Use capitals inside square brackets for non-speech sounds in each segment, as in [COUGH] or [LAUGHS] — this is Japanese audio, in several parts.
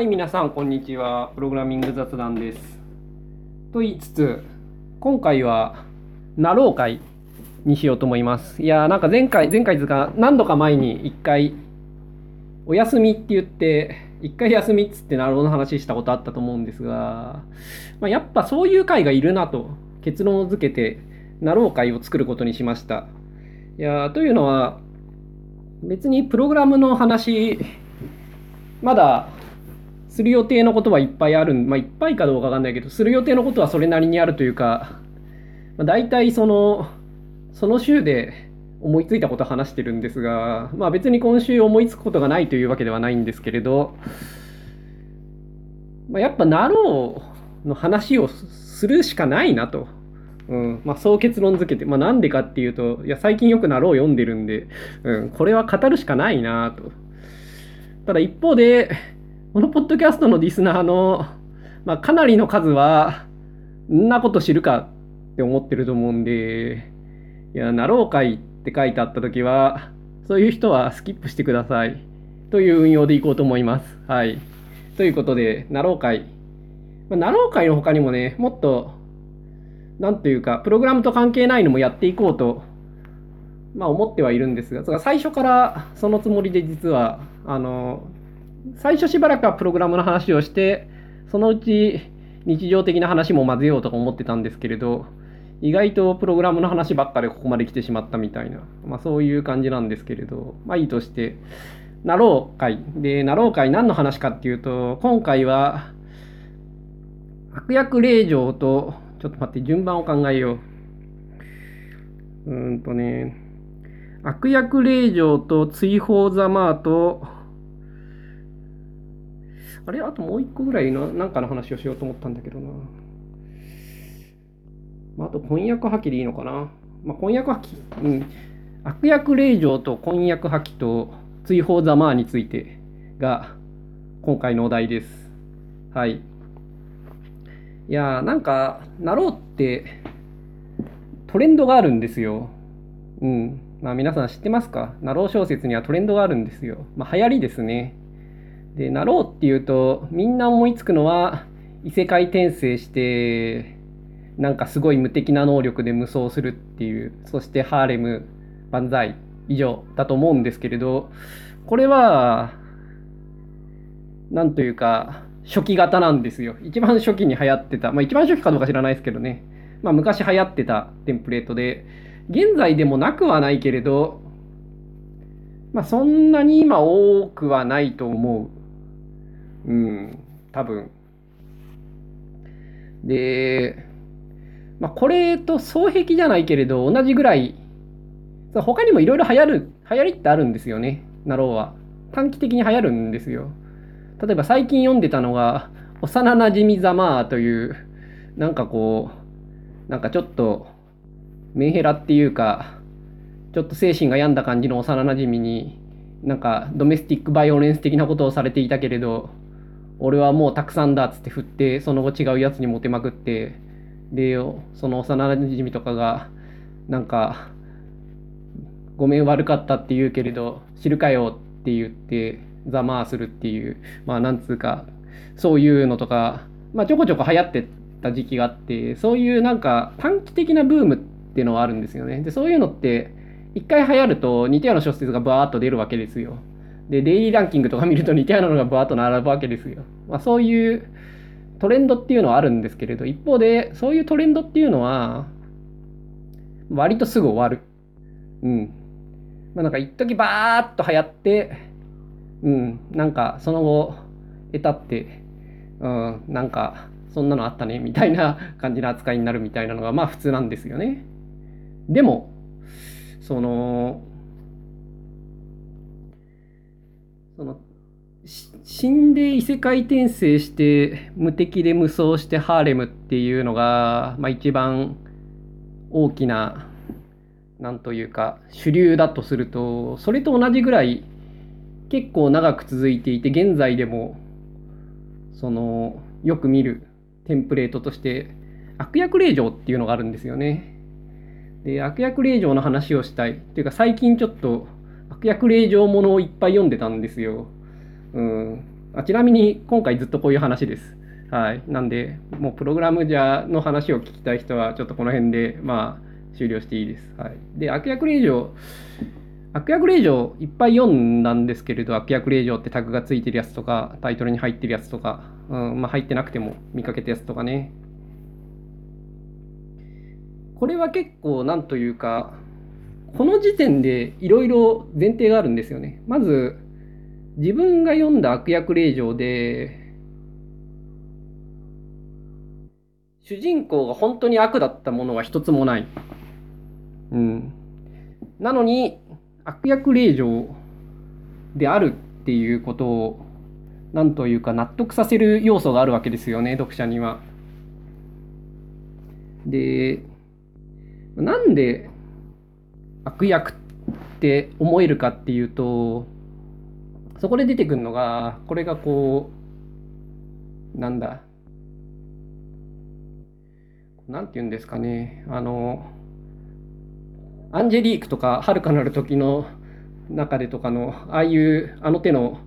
はい、皆さん、こんにちは。プログラミング雑談です。と言いつつ、今回は、なろう会にしようと思います。いやー、なんか前回、前回ですか、何度か前に一回、お休みって言って、一回休みっつってなろうの話したことあったと思うんですが、まあ、やっぱそういう会がいるなと結論を付けて、なろう会を作ることにしました。いやーというのは、別にプログラムの話、まだする予定のことはいっぱいある、まあ、いっぱいかどうかわかんないけど、する予定のことはそれなりにあるというか、まあ、大体その、その週で思いついたことを話してるんですが、まあ別に今週思いつくことがないというわけではないんですけれど、まあ、やっぱなろうの話をするしかないなと。うんまあ、そう結論付けて、まあ、なんでかっていうと、いや、最近よくなろう読んでるんで、うん、これは語るしかないなと。ただ一方で、このポッドキャストのリスナーの、まあ、かなりの数は、んなこと知るかって思ってると思うんで、いや、なろう会って書いてあったときは、そういう人はスキップしてください。という運用でいこうと思います。はい。ということで、なろう会。まあ、なろう会の他にもね、もっと、なんというか、プログラムと関係ないのもやっていこうと、まあ思ってはいるんですが、最初からそのつもりで実は、あの、最初しばらくはプログラムの話をして、そのうち日常的な話も混ぜようとか思ってたんですけれど、意外とプログラムの話ばっかでここまで来てしまったみたいな、まあそういう感じなんですけれど、まあいいとして、なろう会。で、なろう会何の話かっていうと、今回は、悪役令状と、ちょっと待って、順番を考えよう。うんとね、悪役令状と追放ざまーと、あれ？あともう一個ぐらいのなんかの話をしようと思ったんだけどな。まあ、あと婚約破棄でいいのかな？まあ、婚約破棄、うん。悪役令状と婚約破棄と追放ざまーについてが今回のお題です。はい。いやーなんか、なろうってトレンドがあるんですよ。うん。まあ皆さん知ってますか？なろう小説にはトレンドがあるんですよ。まあ流行りですね。で、なろうっていうと、みんな思いつくのは、異世界転生して、なんかすごい無敵な能力で無双するっていう、そしてハーレム、万歳、以上だと思うんですけれど、これは、なんというか、初期型なんですよ。一番初期に流行ってた、まあ一番初期かどうか知らないですけどね。まあ昔流行ってたテンプレートで、現在でもなくはないけれど、まあそんなに今多くはないと思う。うん、多分。で、まあこれと双璧じゃないけれど、同じぐらい、他にもいろいろ流行る、流行りってあるんですよね、なろうは。短期的に流行るんですよ。例えば最近読んでたのが、幼なじみざまーという、なんかこう、なんかちょっと、メンヘラっていうか、ちょっと精神が病んだ感じの幼なじみに、なんかドメスティックバイオレンス的なことをされていたけれど、俺はもうたくさんだっつって振って、その後違うやつにモテまくって、で、その幼なじみとかが、なんか、ごめん悪かったって言うけれど、知るかよって言って、ざまあするっていう、まあなんつうか、そういうのとか、まあちょこちょこ流行ってた時期があって、そういうなんか短期的なブームっていうのはあるんですよね。で、そういうのって、一回流行ると似たような小説がバーッと出るわけですよ。で、デイリーランキングとか見ると似たようなのがバーッと並ぶわけですよ。まあそういうトレンドっていうのはあるんですけれど、一方で、そういうトレンドっていうのは、割とすぐ終わる。うん。まあなんか一時バーッと流行って、うん、なんかその後、得たって、うん、なんかそんなのあったね、みたいな感じの扱いになるみたいなのが、まあ普通なんですよね。でも、その、その、死んで異世界転生して無敵で無双してハーレムっていうのが、まあ、一番大きななんというか主流だとするとそれと同じぐらい結構長く続いていて現在でもそのよく見るテンプレートとして悪役令状っていうのがあるんですよね。で悪役令状の話をしたいっていうか最近ちょっと悪役令状ものをいっぱい読んでたんですよ。うん、あちなみに今回ずっとこういう話です。はい。なんで、もうプログラムじゃの話を聞きたい人は、ちょっとこの辺で、まあ、終了していいです。はい。で、悪役令状、悪役令状いっぱい読んだんですけれど、悪役令状ってタグがついてるやつとか、タイトルに入ってるやつとか、うん、まあ入ってなくても見かけたやつとかね。これは結構なんというか、この時点でいろいろ前提があるんですよね。まず、自分が読んだ悪役令状で、主人公が本当に悪だったものは一つもない。うん。なのに、悪役令状であるっていうことを、なんというか納得させる要素があるわけですよね、読者には。で、なんで悪役って思えるかっていうと、そこで出てくるのが、これがこう、なんだ、なんて言うんですかね、あの、アンジェリークとか、はるかなる時の中でとかの、ああいう、あの手の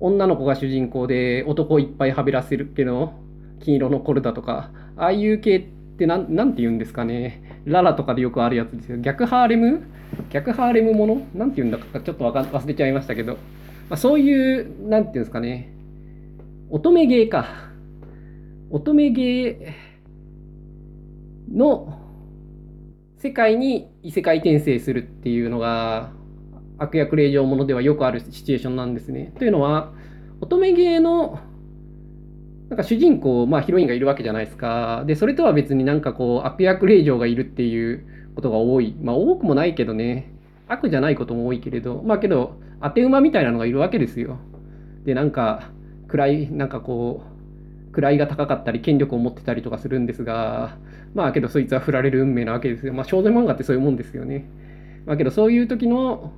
女の子が主人公で男をいっぱいはべらせるけど、金色のコルダとか、ああいう系ってな、て言うんですかね、ララとかでよくあるやつですよ。逆ハーレム？逆ハーレムもの？なんて言うんだかちょっと忘れちゃいましたけど、まあ、そういう、なんていうんですかね、乙女芸か。乙女芸の世界に異世界転生するっていうのが悪役令状ものではよくあるシチュエーションなんですね。というのは乙女芸のなんか主人公、まあヒロインがいるわけじゃないですか。で、それとは別になんかこう悪役令状がいるっていうことが多い。まあ多くもないけどね。悪じゃないことも多いけれど、まあけど、当て馬みたいなのがいるわけですよ。で、なんか、位、なんかこう、位が高かったり、権力を持ってたりとかするんですが、まあけどそいつは振られる運命なわけですよ。まあ少女漫画ってそういうもんですよね。まあけどそういう時の、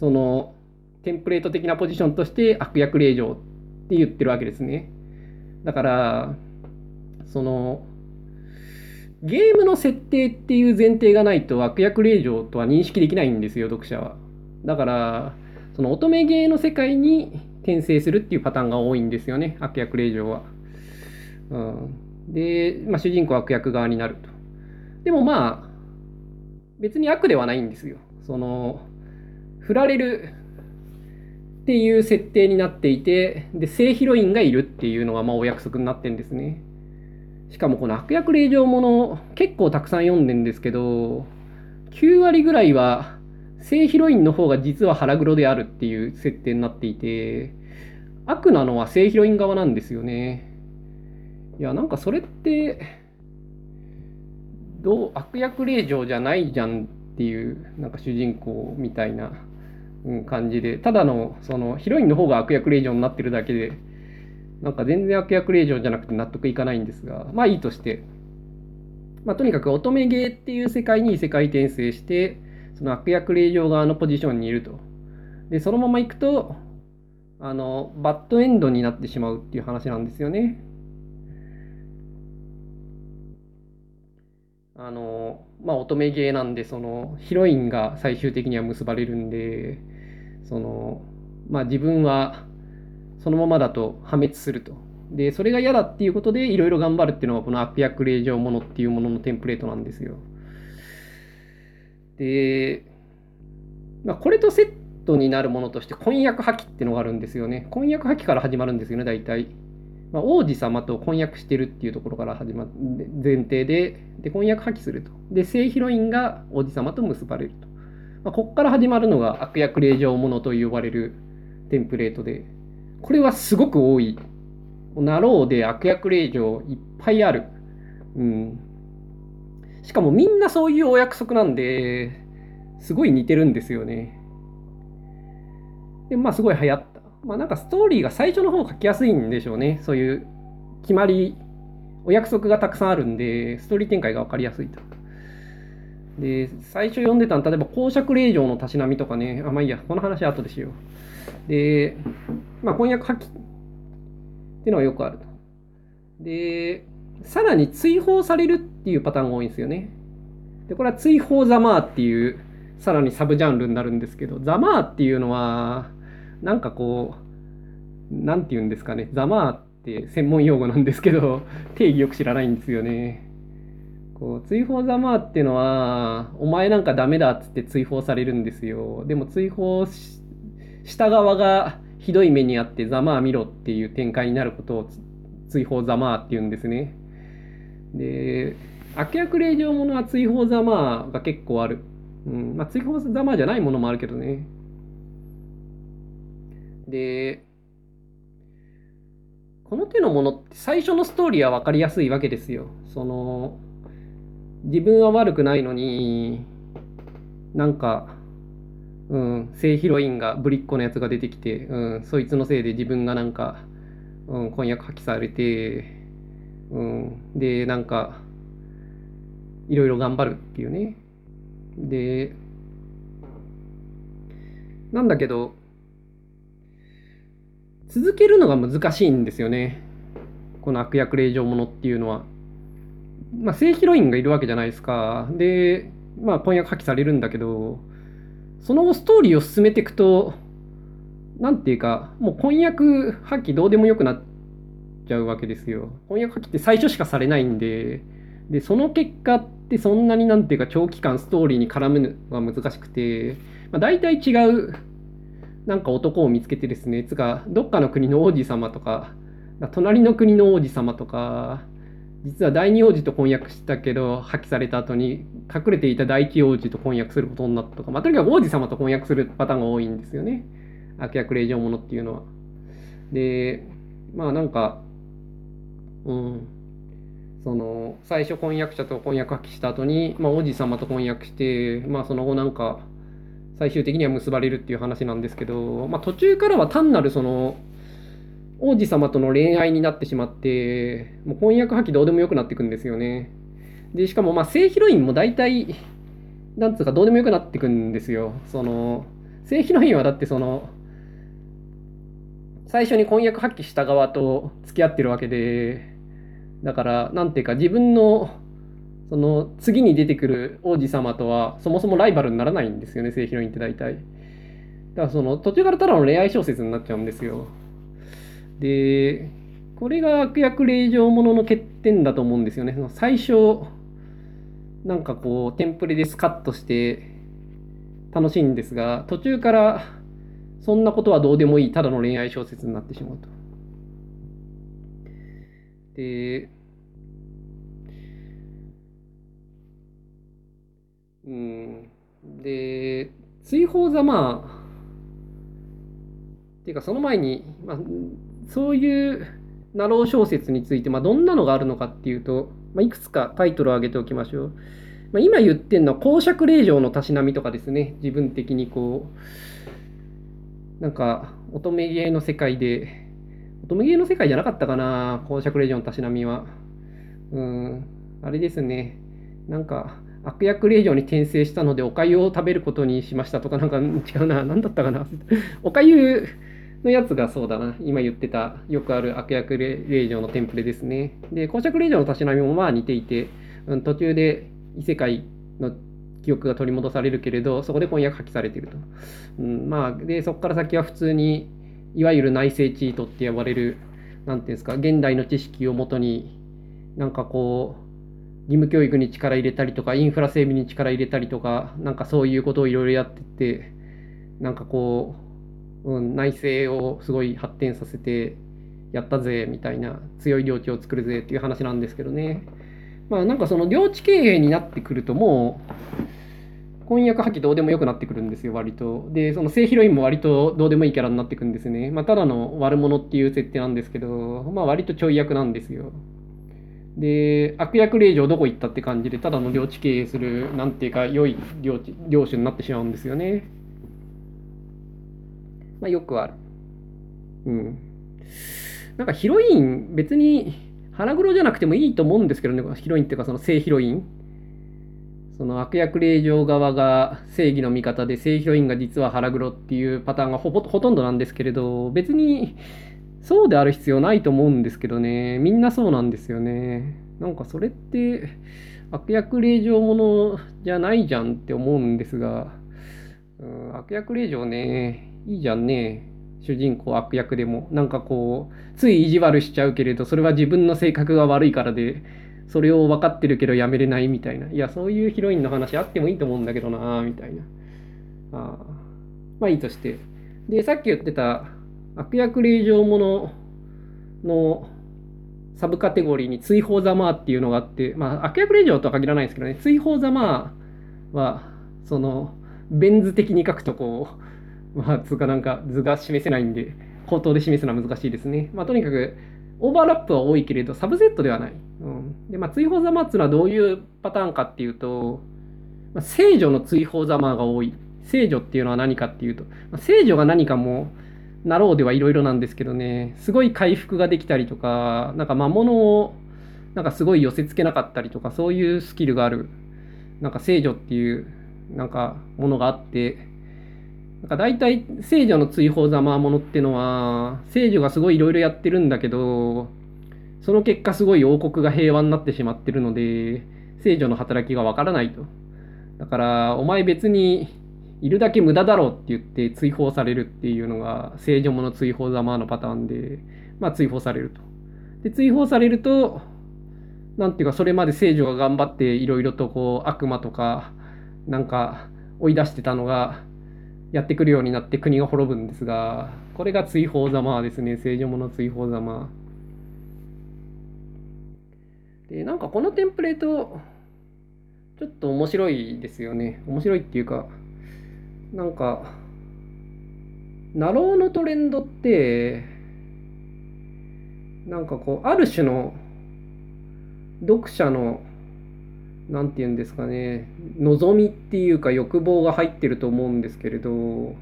その、テンプレート的なポジションとして悪役令状って言ってるわけですね。だから、その、ゲームの設定っていう前提がないと悪役令状とは認識できないんですよ、読者は。だから、その乙女ゲーの世界に転生するっていうパターンが多いんですよね、悪役令状は。うん、で、まあ、主人公は悪役側になると。でもまあ、別に悪ではないんですよ。その、振られるっていう設定になっていて、で、正ヒロインがいるっていうのがまあお約束になってんですね。しかもこの悪役令状もの結構たくさん読んでんですけど、9割ぐらいは正ヒロインの方が実は腹黒であるっていう設定になっていて、悪なのは正ヒロイン側なんですよね。いや、なんかそれって、どう、悪役令状じゃないじゃんっていう、なんか主人公みたいな感じで、ただの、その、ヒロインの方が悪役令状になってるだけで、なんか全然悪役令状じゃなくて納得いかないんですが、まあいいとして、まあとにかく乙女芸っていう世界に異世界転生して、その悪役令状側のポジションにいると。で、そのまま行くと、あの、バッドエンドになってしまうっていう話なんですよね。あの、まあ乙女芸なんで、その、ヒロインが最終的には結ばれるんで、その、まあ自分はそのままだと破滅すると。で、それが嫌だっていうことでいろいろ頑張るっていうのがこの悪役令状ものっていうもののテンプレートなんですよ。で、まあ、これとセットになるものとして婚約破棄っていうのがあるんですよね。婚約破棄から始まるんですよね、大体。まあ、王子様と婚約してるっていうところから始まる前提で、で、婚約破棄すると。で、正ヒロインが王子様と結ばれると。まあ、ここから始まるのが悪役令状ものと呼ばれるテンプレートで、これはすごく多い。なろうで悪役令状いっぱいある。うん。しかもみんなそういうお約束なんで、すごい似てるんですよね。で、まあすごい流行った。まあなんかストーリーが最初の方書きやすいんでしょうね。そういう決まり、お約束がたくさんあるんで、ストーリー展開が分かりやすいと。で、最初読んでたの、例えば公爵令状のたしなみとかね、あ、まあいいや、この話は後でしよう。で、まあ、婚約破棄っていうのはよくあると。で、さらに追放されるっていうパターンが多いんですよね。で、これは追放ザマーっていう、さらにサブジャンルになるんですけど、ザマーっていうのは、なんかこう、何て言うんですかね、ざまあって専門用語なんですけど、定義よく知らないんですよね。こう追放ざまっていうのは、お前なんかダメだっつって追放されるんですよ。でも追放した側がひどい目にあってざまあ見ろっていう展開になることを追放ざまあっていうんですね。で、悪役令状ものは追放ざまあが結構ある。うん。まあ追放ざまあじゃないものもあるけどね。で、この手のものって最初のストーリーは分かりやすいわけですよ。その、自分は悪くないのに、なんか、うん、性ヒロインがぶりっ子のやつが出てきて、うん、そいつのせいで自分がなんか、うん、婚約破棄されて、うん、で、なんか、いろいろ頑張るっていうね。で、なんだけど、続けるのが難しいんですよね。この悪役令状ものっていうのは。まあ、正ヒロインがいるわけじゃないですか。で、まあ、婚約破棄されるんだけど、その後ストーリーを進めていくと、なんていうか、もう婚約破棄どうでもよくなっちゃうわけですよ。婚約破棄って最初しかされないんで、で、その結果ってそんなになんていうか長期間ストーリーに絡むのが難しくて、まあ、大体違うなんか男を見つけてですね、つか、どっかの国の王子様とか、隣の国の王子様とか、実は第二王子と婚約したけど、破棄された後に隠れていた第一王子と婚約することになったとか、まあ、とにかく王子様と婚約するパターンが多いんですよね。悪役令状者っていうのは。で、まあなんか、うん、その、最初婚約者と婚約破棄した後に、まあ王子様と婚約して、まあその後なんか、最終的には結ばれるっていう話なんですけど、まあ、途中からは単なるその王子様との恋愛になってしまってもう婚約破棄どうでもよくなっていくんですよねでしかもまあ正ヒロインも大体なんつうかどうでもよくなっていくんですよその正ヒロインはだってその最初に婚約破棄した側と付き合ってるわけでだからなんていうか自分のその次に出てくる王子様とはそもそもライバルにならないんですよね、正ヒロインって大体。だからその途中からただの恋愛小説になっちゃうんですよ。で、これが悪役令状ものの欠点だと思うんですよね。最初、なんかこう、テンプレでスカッとして楽しいんですが、途中からそんなことはどうでもいい、ただの恋愛小説になってしまうと。で、うん。で、追放ざまあ、っていうかその前に、まあ、そういうナロー小説について、まあ、どんなのがあるのかっていうと、まあ、いくつかタイトルを挙げておきましょう。まあ、今言ってるのは公爵令嬢のたしなみとかですね。自分的にこう、なんか乙女芸の世界で、乙女芸の世界じゃなかったかな、公爵令嬢のたしなみは。うん、あれですね。なんか、悪役令嬢に転生したのでお粥を食べることにしましたとかなんか違うな何だったかなお粥のやつがそうだな。今言ってたよくある悪役令嬢のテンプレですね。で公爵令嬢のたしなみもまあ似ていて、うん、途中で異世界の記憶が取り戻されるけれどそこで婚約破棄されていると、うん、まあでそこから先は普通にいわゆる内政チートって呼ばれる何ていうんですか現代の知識をもとになんかこう義務教育に力入れたりとか、インフラ整備に力入れたりとか、なんかそういうことをいろいろやってて、なんかこう、うん、内政をすごい発展させてやったぜみたいな強い領地を作るぜっていう話なんですけどね。まあなんかその領地経営になってくるともう婚約破棄どうでもよくなってくるんですよ割と。でその正ヒロインも割とどうでもいいキャラになってくんですね。まあただの悪者っていう設定なんですけどまあ割とちょい役なんですよ。で、悪役令嬢どこ行ったって感じで、ただの領地経営する、なんていうか、良い領地領主になってしまうんですよね。まあ、よくある。うん。なんかヒロイン、別に腹黒じゃなくてもいいと思うんですけどね、ヒロインっていうか、その正ヒロイン。その悪役令嬢側が正義の味方で、正ヒロインが実は腹黒っていうパターンがほぼほとんどなんですけれど、別にそうである必要ないと思うんですけどね。みんなそうなんですよね。なんかそれって悪役令状ものじゃないじゃんって思うんですが、うん、悪役令状ね、いいじゃんね。主人公悪役でも。なんかこうつい意地悪しちゃうけれどそれは自分の性格が悪いからでそれを分かってるけどやめれないみたいな。いやそういうヒロインの話あってもいいと思うんだけどなみたいな。あまあいいとして。でさっき言ってた悪役令状もののサブカテゴリーに追放ざまっていうのがあって、まあ、悪役令状とは限らないですけどね、追放ざまは、その、ベン図的に書くとこう、まあ、つうかなんか図が示せないんで、口頭で示すのは難しいですね。まあ、とにかく、オーバーラップは多いけれど、サブセットではない。うん、で、まあ、追放ざまっていうのはどういうパターンかっていうと、まあ、聖女の追放ざまが多い。聖女っていうのは何かっていうと、まあ、聖女が何かも、なろうではいろいろなんですけどね、すごい回復ができたりとか、なんか魔物をなんかすごい寄せ付けなかったりとか、そういうスキルがある、なんか聖女っていうなんかものがあって、なんか大体聖女の追放ざまものってのは、聖女がすごいいろいろやってるんだけど、その結果すごい王国が平和になってしまってるので、聖女の働きがわからないと。だから、お前別にいるだけ無駄だろうって言って追放されるっていうのが聖女もの追放ざまのパターンで、まあ追放されると。で、追放されると、なんていうかそれまで聖女が頑張っていろいろとこう悪魔とかなんか追い出してたのがやってくるようになって国が滅ぶんですが、これが追放ざまですね、聖女の追放ざま。で、なんかこのテンプレート、ちょっと面白いですよね。面白いっていうか、なんか、ナローのトレンドって、なんかこう、ある種の読者の、なんて言うんですかね、望みっていうか欲望が入ってると思うんですけれど、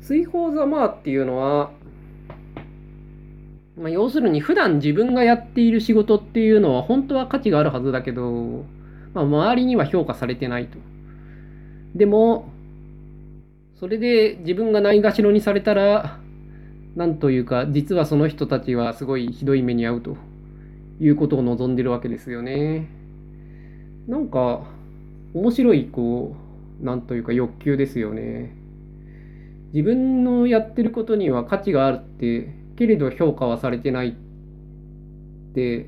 追放ざまっていうのは、まあ、要するに普段自分がやっている仕事っていうのは本当は価値があるはずだけど、まあ、周りには評価されてないと。でも、それで自分がないがしろにされたら、なんというか、実はその人たちはすごいひどい目に遭うと。いうことを望んでるわけですよね。なんか、面白い、こう、なんというか欲求ですよね。自分のやってることには価値があるって、けれど評価はされてないって、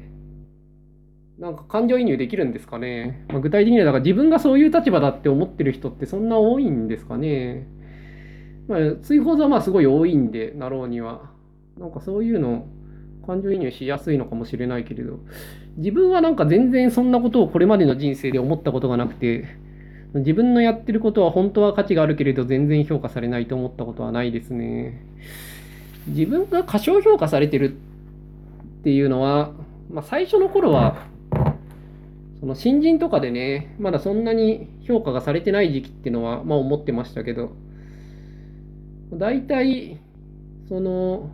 なんか感情移入できるんですかね。まあ、具体的には、だから自分がそういう立場だって思ってる人ってそんな多いんですかね。まあ、追放はまあすごい多いんで、なろうには。なんかそういうの、感情移入しやすいのかもしれないけれど、自分はなんか全然そんなことをこれまでの人生で思ったことがなくて、自分のやってることは本当は価値があるけれど全然評価されないと思ったことはないですね。自分が過小評価されてるっていうのは、まあ、最初の頃はその新人とかでね、まだそんなに評価がされてない時期っていうのは、まあ思ってましたけど、大体、その、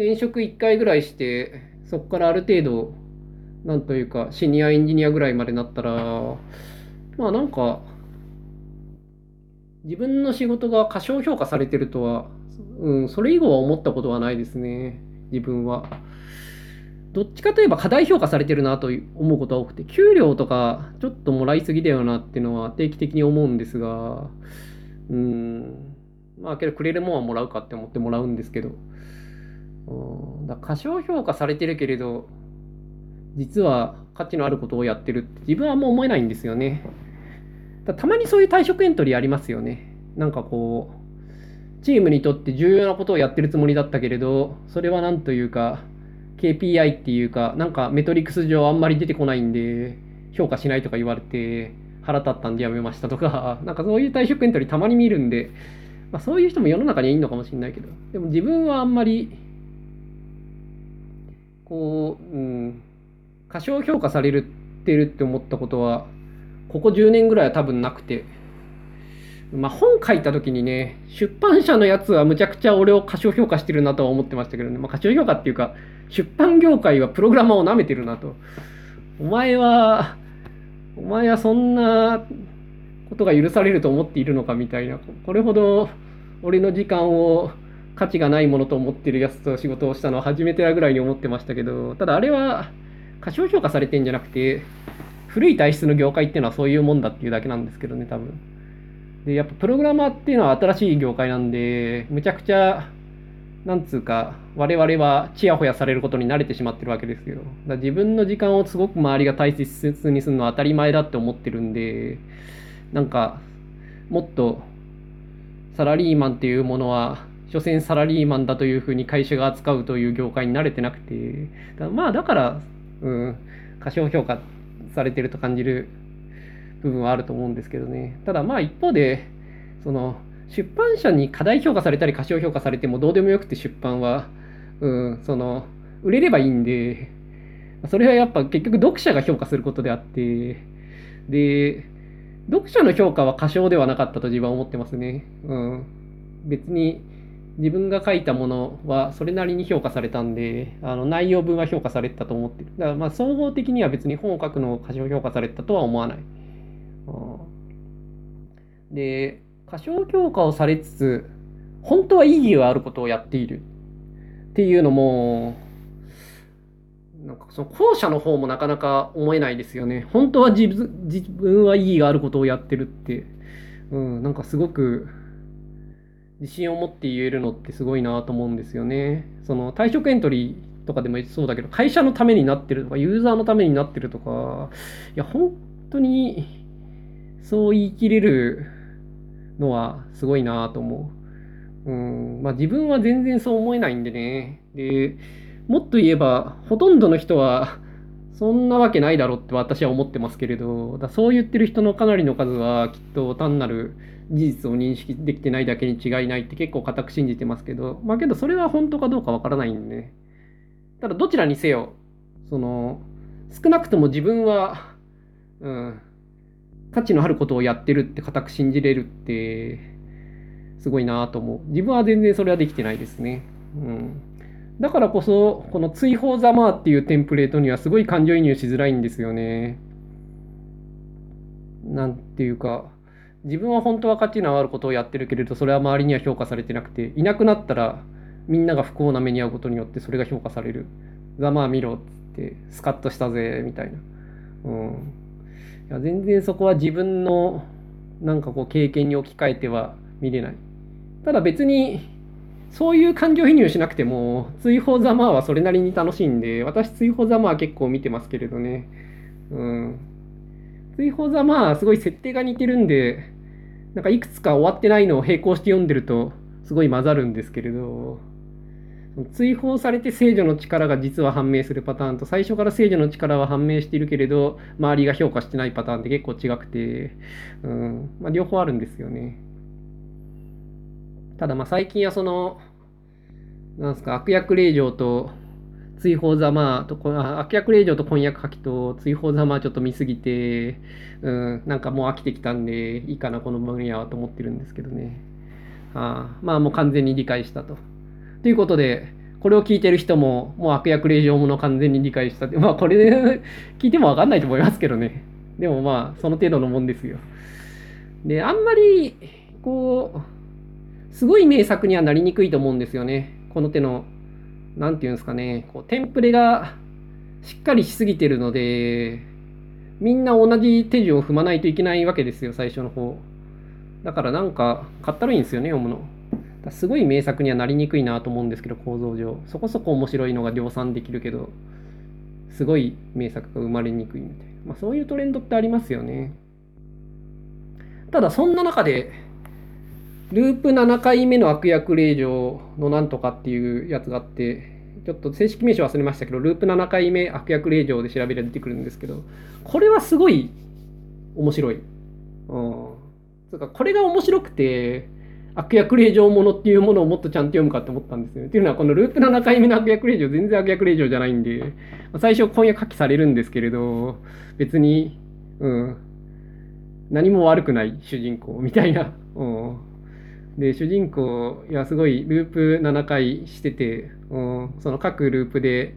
転職1回ぐらいして、そこからある程度、なんというか、シニアエンジニアぐらいまでなったら、まあなんか、自分の仕事が過小評価されてるとは、うん、それ以後は思ったことはないですね、自分は。どっちかといえば過大評価されてるなと思うことが多くて、給料とかちょっともらいすぎだよなっていうのは定期的に思うんですが、うん、まあけどくれるもんはもらうかって思ってもらうんですけど、うん、だ過小評価されてるけれど、実は価値のあることをやってるって自分はもう思えないんですよね。だたまにそういう退職エントリーありますよね。なんかこう、チームにとって重要なことをやってるつもりだったけれど、それはなんというか、KPI っていうか、なんかメトリックス上あんまり出てこないんで、評価しないとか言われて、腹立ったんでやめましたとか、[LAUGHS] なんかそういう退職エントリーたまに見るんで、まあ、そういう人も世の中にはいるのかもしれないけど、でも自分はあんまり、こう、うん、過小評価されるってるって思ったことは、ここ10年ぐらいは多分なくて、まあ、本書いた時にね、出版社のやつはむちゃくちゃ俺を過小評価してるなとは思ってましたけどね、まあ、過小評価っていうか、出版業界はプログラマーを舐めてるなと。お前は、お前はそんなことが許されると思っているのかみたいな、これほど俺の時間を価値がないものと思ってるやつと仕事をしたのは初めてだぐらいに思ってましたけど、ただあれは過小評価されてんじゃなくて、古い体質の業界っていうのはそういうもんだっていうだけなんですけどね、多分。で、やっぱプログラマーっていうのは新しい業界なんで、むちゃくちゃ、なんつうか、我々はちやほやされることに慣れてしまってるわけですよ。だ自分の時間をすごく周りが大切にするのは当たり前だって思ってるんで、なんか、もっと、サラリーマンっていうものは、所詮サラリーマンだというふうに会社が扱うという業界に慣れてなくて、だまあだから、うん、過小評価されてると感じる部分はあると思うんですけどね。ただまあ一方で、その出版社に過大評価されたり過小評価されてもどうでもよくて出版は、うん、その売れればいいんで、それはやっぱ結局読者が評価することであって、で、読者の評価は過小ではなかったと自分は思ってますね。うん。別に自分が書いたものはそれなりに評価されたんで、あの内容分は評価されてたと思ってる。だからまあ総合的には別に本を書くのを過小評価されたとは思わない。で、過小評価をされつつ、本当は意義があることをやっているっていうのも、なんかその後者の方もなかなか思えないですよね。本当は自分自分は意義があることをやってるって、うん、なんかすごく自信を持って言えるのってすごいなと思うんですよね。その退職エントリーとかでもそうだけど、会社のためになってるとか、ユーザーのためになってるとか、いや、本当にそう言い切れるのはすごいなと思う。うん、まあ自分は全然そう思えないんでね。で、もっと言えば、ほとんどの人は、そんなわけないだろうって私は思ってますけれど、だそう言ってる人のかなりの数は、きっと単なる事実を認識できてないだけに違いないって結構固く信じてますけど、まあけどそれは本当かどうかわからないんでね。ただどちらにせよ、その、少なくとも自分は、うん、価値のあることをやってるって固く信じれるって、すごいなと思う。自分は全然それはできてないですね。うん。だからこそ、この追放ざまっていうテンプレートにはすごい感情移入しづらいんですよね。なんていうか、自分は本当は価値のあることをやってるけれど、それは周りには評価されてなくて、いなくなったらみんなが不幸な目に遭うことによってそれが評価される。ざまあ見ろっつって、スカッとしたぜ、みたいな。うん。いや全然そこは自分のなんかこう経験に置き換えては見れない。ただ別にそういう感情移入しなくても追放ざまはそれなりに楽しいんで私追放ざまは結構見てますけれどね。うん。追放ざまはすごい設定が似てるんでなんかいくつか終わってないのを並行して読んでるとすごい混ざるんですけれど追放されて聖女の力が実は判明するパターンと最初から聖女の力は判明しているけれど周りが評価してないパターンって結構違くて、うんまあ、両方あるんですよね。ただまあ最近はそのなんすか悪役令嬢と追放ざまとあ悪役令嬢と婚約破棄と追放ざまちょっと見すぎて、うん、なんかもう飽きてきたんでいいかなこの分野はと思ってるんですけどね。あまあもう完全に理解したと。ということで、これを聞いてる人も、もう悪役令嬢もの完全に理解したって、まあこれで [LAUGHS] 聞いてもわかんないと思いますけどね。でもまあ、その程度のもんですよ。で、あんまり、こう、すごい名作にはなりにくいと思うんですよね。この手の何て言うんですかね、こうテンプレがしっかりしすぎてるので、みんな同じ手順を踏まないといけないわけですよ、最初の方。だからなんか、かったるいんですよね、読むの。すごい名作にはなりにくいなと思うんですけど、構造上。そこそこ面白いのが量産できるけど、すごい名作が生まれにくいみたいな。まあそういうトレンドってありますよね。ただそんな中で、ループ7回目の悪役令嬢のなんとかっていうやつがあって、ちょっと正式名称忘れましたけど、ループ7回目悪役令嬢で調べれば出てくるんですけど、これはすごい面白い。うん。つうか、これが面白くて、悪役令嬢ものっていうものをもっとちゃんと読むかって思ったんですよね。っていうのは、このループ7回目の悪役令嬢、全然悪役令嬢じゃないんで、最初婚約破棄されるんですけれど、別に、うん、何も悪くない主人公みたいな。うんで主人公いやすごいループ7回してて、うん、その各ループで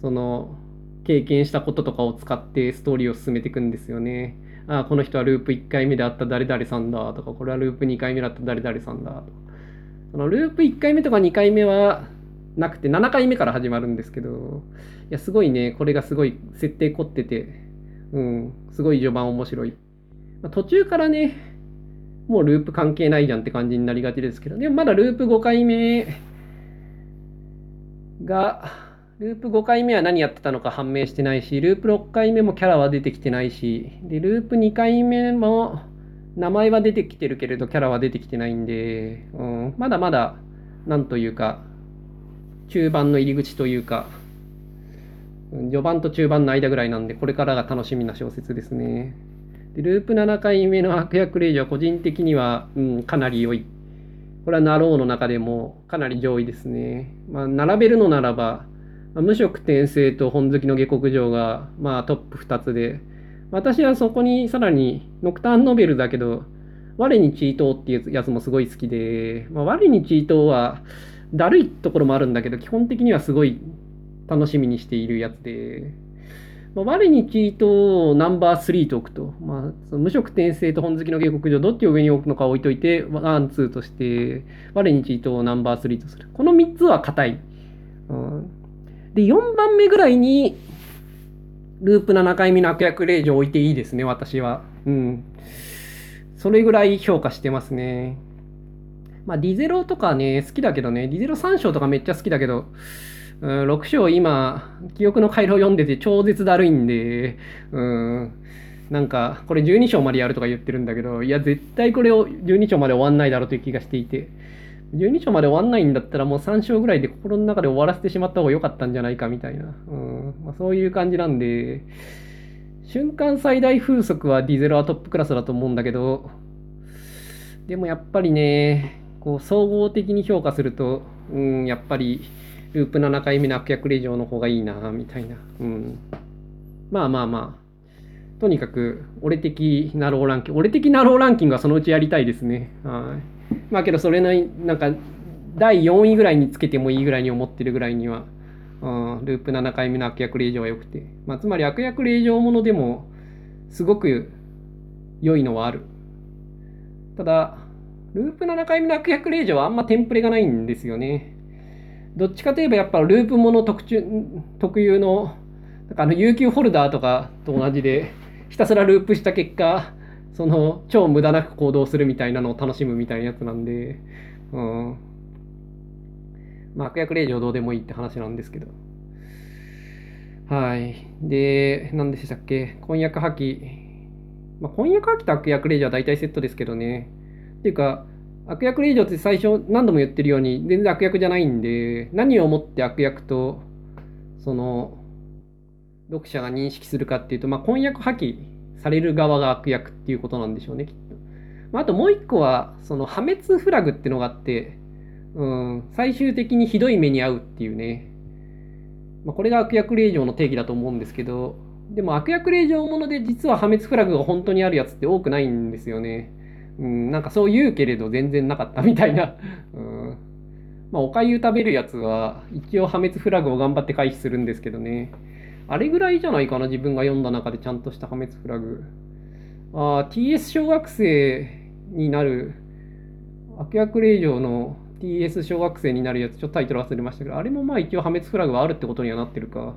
その経験したこととかを使ってストーリーを進めていくんですよね。ああこの人はループ1回目であった誰々さんだとかこれはループ2回目だった誰々さんだとかそのループ1回目とか2回目はなくて7回目から始まるんですけどいやすごいねこれがすごい設定凝っててうんすごい序盤面白い、まあ、途中からねもうループ関係ないじゃんって感じになりがちですけど、でもまだループ5回目が、ループ5回目は何やってたのか判明してないし、ループ6回目もキャラは出てきてないし、で、ループ2回目も名前は出てきてるけれど、キャラは出てきてないんで、うん、まだまだ、なんというか、中盤の入り口というか、序盤と中盤の間ぐらいなんで、これからが楽しみな小説ですね。でループ7回目の悪役令嬢は個人的には、うん、かなり良い。これはナローの中でもかなり上位ですね。まあ、並べるのならば、まあ、無色転生と本好きの下克上が、まあ、トップ2つで、私はそこにさらにノクターンノベルだけど、我にチートっていうやつもすごい好きで、まあ、我にチートはだるいところもあるんだけど、基本的にはすごい楽しみにしているやつで、まあ、我にチートをナンバー3と置くと、まあ、その無職転生と本好きの下克上、どっちを上に置くのか置いといて、 one、two として、我にチートをナンバー3とする。この3つは固い。うん、で、4番目ぐらいに、ループ7回目の悪役令嬢置いていいですね、私は。うん。それぐらい評価してますね。まあ、ディゼロとかね、好きだけどね、ディゼロ3章とかめっちゃ好きだけど、うん、6章今、記憶の回路を読んでて超絶だるいんで、うん、なんか、これ12章までやるとか言ってるんだけど、いや、絶対これを12章まで終わんないだろうという気がしていて、12章まで終わんないんだったらもう3章ぐらいで心の中で終わらせてしまった方が良かったんじゃないかみたいな、うんまあ、そういう感じなんで、瞬間最大風速はディゼロはトップクラスだと思うんだけど、でもやっぱりね、こう総合的に評価すると、うん、やっぱり、ループ7回目の悪役令状の方がいいな、みたいな。うん。まあまあまあ。とにかく、俺的ナローランキング、俺的ナローランキングはそのうちやりたいですね。はい。まあけど、それなり、なんか、第4位ぐらいにつけてもいいぐらいに思ってるぐらいには、うん、ループ7回目の悪役令状は良くて。まあ、つまり悪役令状ものでも、すごく良いのはある。ただ、ループ7回目の悪役令状はあんまテンプレがないんですよね。どっちかといえばやっぱループもの特注特有のなんかあの有給ホルダーとかと同じでひたすらループした結果その超無駄なく行動するみたいなのを楽しむみたいなやつなんで、うん。まあ、悪役令状どうでもいいって話なんですけど。はい。で、何でしたっけ？婚約破棄。まあ、婚約破棄と悪役令状は大体セットですけどね。っていうか、悪役令状って最初何度も言ってるように全然悪役じゃないんで何をもって悪役とその読者が認識するかっていうと、まあ、婚約破棄される側が悪役っていうことなんでしょうねきっと。まあ、あともう一個はその破滅フラグってのがあって、うん、最終的にひどい目に遭うっていうね、まあ、これが悪役令状の定義だと思うんですけどでも悪役令状もので実は破滅フラグが本当にあるやつって多くないんですよね。うん、なんかそう言うけれど全然なかったみたいな。[LAUGHS] うん、まあ、おかゆ食べるやつは一応破滅フラグを頑張って回避するんですけどね。あれぐらいじゃないかな、自分が読んだ中でちゃんとした破滅フラグ。ああ TS 小学生になる、悪役令状の TS 小学生になるやつ、ちょっとタイトル忘れましたけど、あれもまあ一応破滅フラグはあるってことにはなってるか。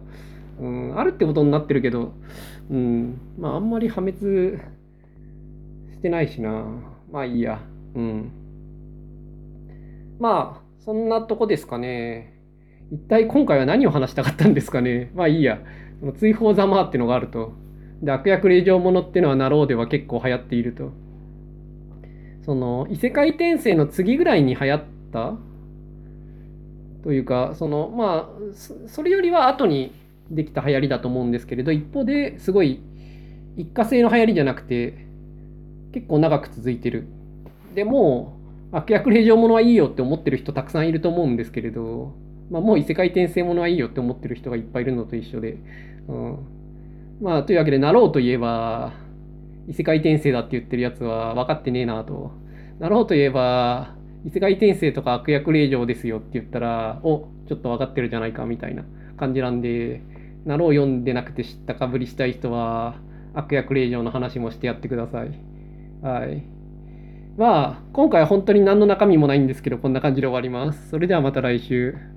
うん、あるってことになってるけど、うん、まああんまり破滅てないしな。まあいいや。うん。まあ、そんなとこですかね。一体今回は何を話したかったんですかね。まあいいや。その追放ざまってのがあると。で、悪役令状ものってのはなろうでは結構流行っていると。その、異世界転生の次ぐらいに流行ったというか、その、まあ、それよりは後にできた流行りだと思うんですけれど、一方ですごい一過性の流行りじゃなくて、結構長く続いてる。でも、悪役令状ものはいいよって思ってる人たくさんいると思うんですけれど、まあ、もう異世界転生ものはいいよって思ってる人がいっぱいいるのと一緒で。うん、まあ、というわけで、なろうといえば、異世界転生だって言ってるやつは分かってねえなと。なろうといえば、異世界転生とか悪役令状ですよって言ったら、お、ちょっと分かってるじゃないかみたいな感じなんで、なろう読んでなくて知ったかぶりしたい人は、悪役令状の話もしてやってください。はい。まあ、今回は本当に何の中身もないんですけど、こんな感じで終わります。それではまた来週。